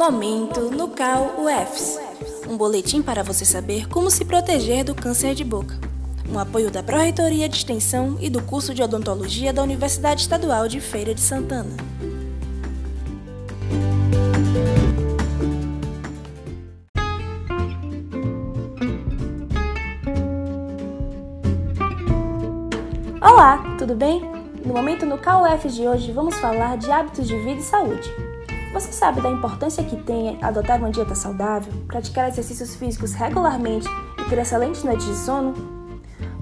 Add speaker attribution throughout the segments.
Speaker 1: Momento no Cal UFS. Um boletim para você saber como se proteger do câncer de boca. Um apoio da Pró-Reitoria de Extensão e do curso de Odontologia da Universidade Estadual de Feira de Santana. Olá, tudo bem? No momento no KUF de hoje vamos falar de hábitos de vida e saúde. Você sabe da importância que tem adotar uma dieta saudável, praticar exercícios físicos regularmente e ter excelentes noites de sono?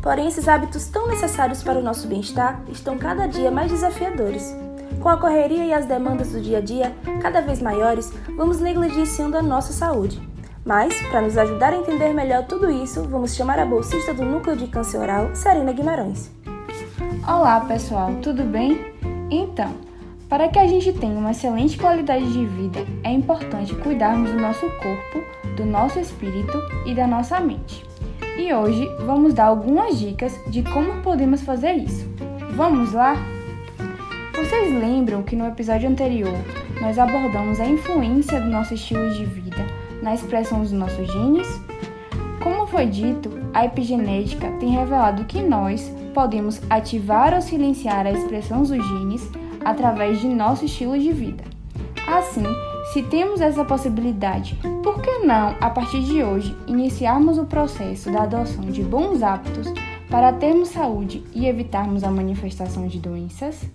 Speaker 1: Porém, esses hábitos tão necessários para o nosso bem-estar estão cada dia mais desafiadores. Com a correria e as demandas do dia a dia cada vez maiores, vamos negligenciando a nossa saúde. Mas, para nos ajudar a entender melhor tudo isso, vamos chamar a bolsista do Núcleo de Câncer Oral, Serena Guimarães.
Speaker 2: Olá, pessoal, tudo bem? Então, para que a gente tenha uma excelente qualidade de vida, é importante cuidarmos do nosso corpo, do nosso espírito e da nossa mente. E hoje vamos dar algumas dicas de como podemos fazer isso. Vamos lá? Vocês lembram que no episódio anterior nós abordamos a influência do nosso estilo de vida na expressão dos nossos genes? Como foi dito, a epigenética tem revelado que nós podemos ativar ou silenciar a expressão dos genes através de nosso estilo de vida. Assim, se temos essa possibilidade, por que não, a partir de hoje, iniciarmos o processo da adoção de bons hábitos para termos saúde e evitarmos a manifestação de doenças?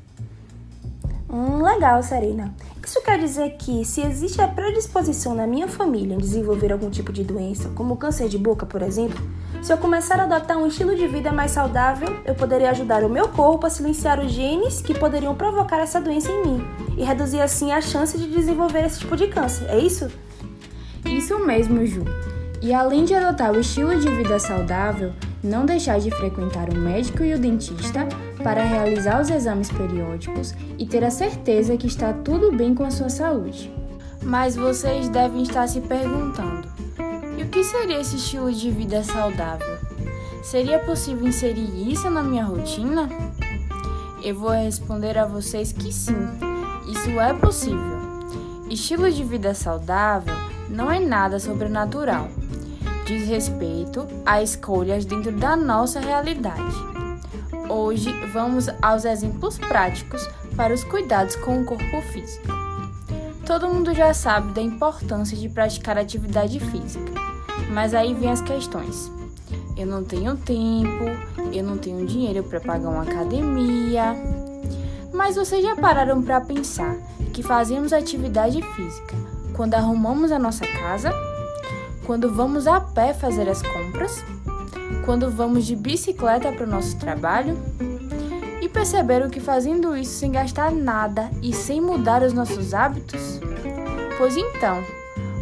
Speaker 1: Hum, legal, Serena. Isso quer dizer que, se existe a predisposição na minha família em desenvolver algum tipo de doença, como câncer de boca, por exemplo, se eu começar a adotar um estilo de vida mais saudável, eu poderia ajudar o meu corpo a silenciar os genes que poderiam provocar essa doença em mim e reduzir assim a chance de desenvolver esse tipo de câncer. É isso?
Speaker 2: Isso mesmo, Ju. E além de adotar o estilo de vida saudável, não deixar de frequentar o médico e o dentista para realizar os exames periódicos e ter a certeza que está tudo bem com a sua saúde. Mas vocês devem estar se perguntando: e o que seria esse estilo de vida saudável? Seria possível inserir isso na minha rotina? Eu vou responder a vocês que sim, isso é possível. Estilo de vida saudável não é nada sobrenatural diz respeito a escolhas dentro da nossa realidade. Hoje vamos aos exemplos práticos para os cuidados com o corpo físico. Todo mundo já sabe da importância de praticar atividade física, mas aí vem as questões. Eu não tenho tempo, eu não tenho dinheiro para pagar uma academia. Mas vocês já pararam para pensar que fazemos atividade física quando arrumamos a nossa casa? quando vamos a pé fazer as compras, quando vamos de bicicleta para o nosso trabalho e perceberam que fazendo isso sem gastar nada e sem mudar os nossos hábitos? Pois então,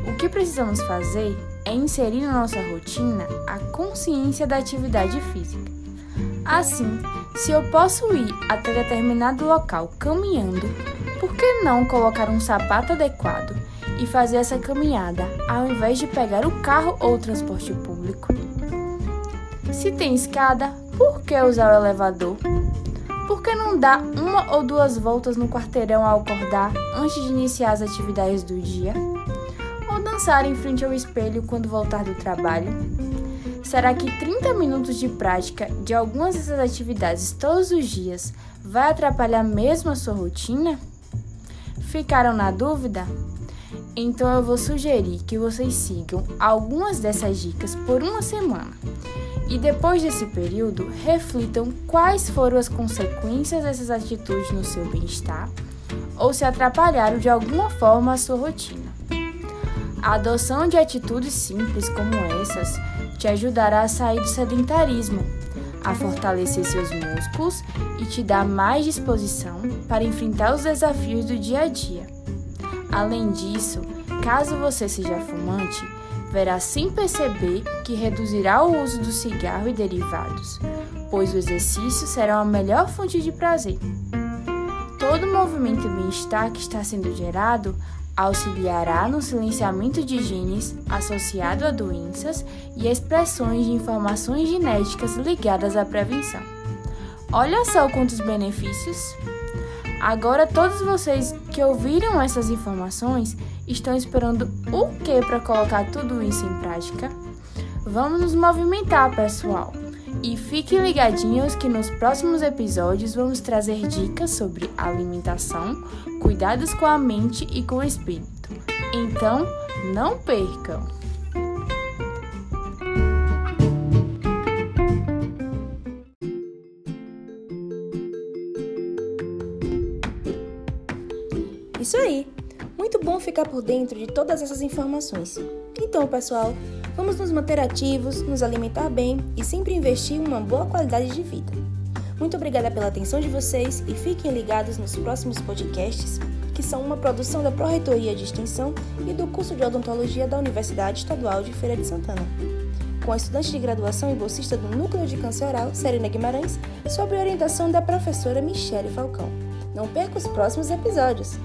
Speaker 2: o que precisamos fazer é inserir na nossa rotina a consciência da atividade física. Assim, se eu posso ir até determinado local caminhando, por que não colocar um sapato adequado e fazer essa caminhada, ao invés de pegar o carro ou o transporte público. Se tem escada, por que usar o elevador? Por que não dar uma ou duas voltas no quarteirão ao acordar antes de iniciar as atividades do dia? Ou dançar em frente ao espelho quando voltar do trabalho? Será que 30 minutos de prática de algumas dessas atividades todos os dias vai atrapalhar mesmo a sua rotina? Ficaram na dúvida? Então eu vou sugerir que vocês sigam algumas dessas dicas por uma semana. E depois desse período, reflitam quais foram as consequências dessas atitudes no seu bem-estar ou se atrapalharam de alguma forma a sua rotina. A adoção de atitudes simples como essas te ajudará a sair do sedentarismo, a fortalecer seus músculos e te dar mais disposição para enfrentar os desafios do dia a dia. Além disso, caso você seja fumante, verá sem perceber que reduzirá o uso do cigarro e derivados, pois o exercício será a melhor fonte de prazer. Todo o movimento bem-estar que está sendo gerado auxiliará no silenciamento de genes associado a doenças e expressões de informações genéticas ligadas à prevenção. Olha só quantos benefícios! Agora todos vocês que ouviram essas informações estão esperando o que para colocar tudo isso em prática? Vamos nos movimentar, pessoal. E fiquem ligadinhos que nos próximos episódios vamos trazer dicas sobre alimentação, cuidados com a mente e com o espírito. Então, não percam!
Speaker 1: Isso aí! Muito bom ficar por dentro de todas essas informações. Então, pessoal, vamos nos manter ativos, nos alimentar bem e sempre investir em uma boa qualidade de vida. Muito obrigada pela atenção de vocês e fiquem ligados nos próximos podcasts, que são uma produção da Pró-Reitoria de Extensão e do curso de Odontologia da Universidade Estadual de Feira de Santana. Com a estudante de graduação e bolsista do Núcleo de Câncer Oral, Serena Guimarães, sob orientação da professora Michele Falcão. Não perca os próximos episódios!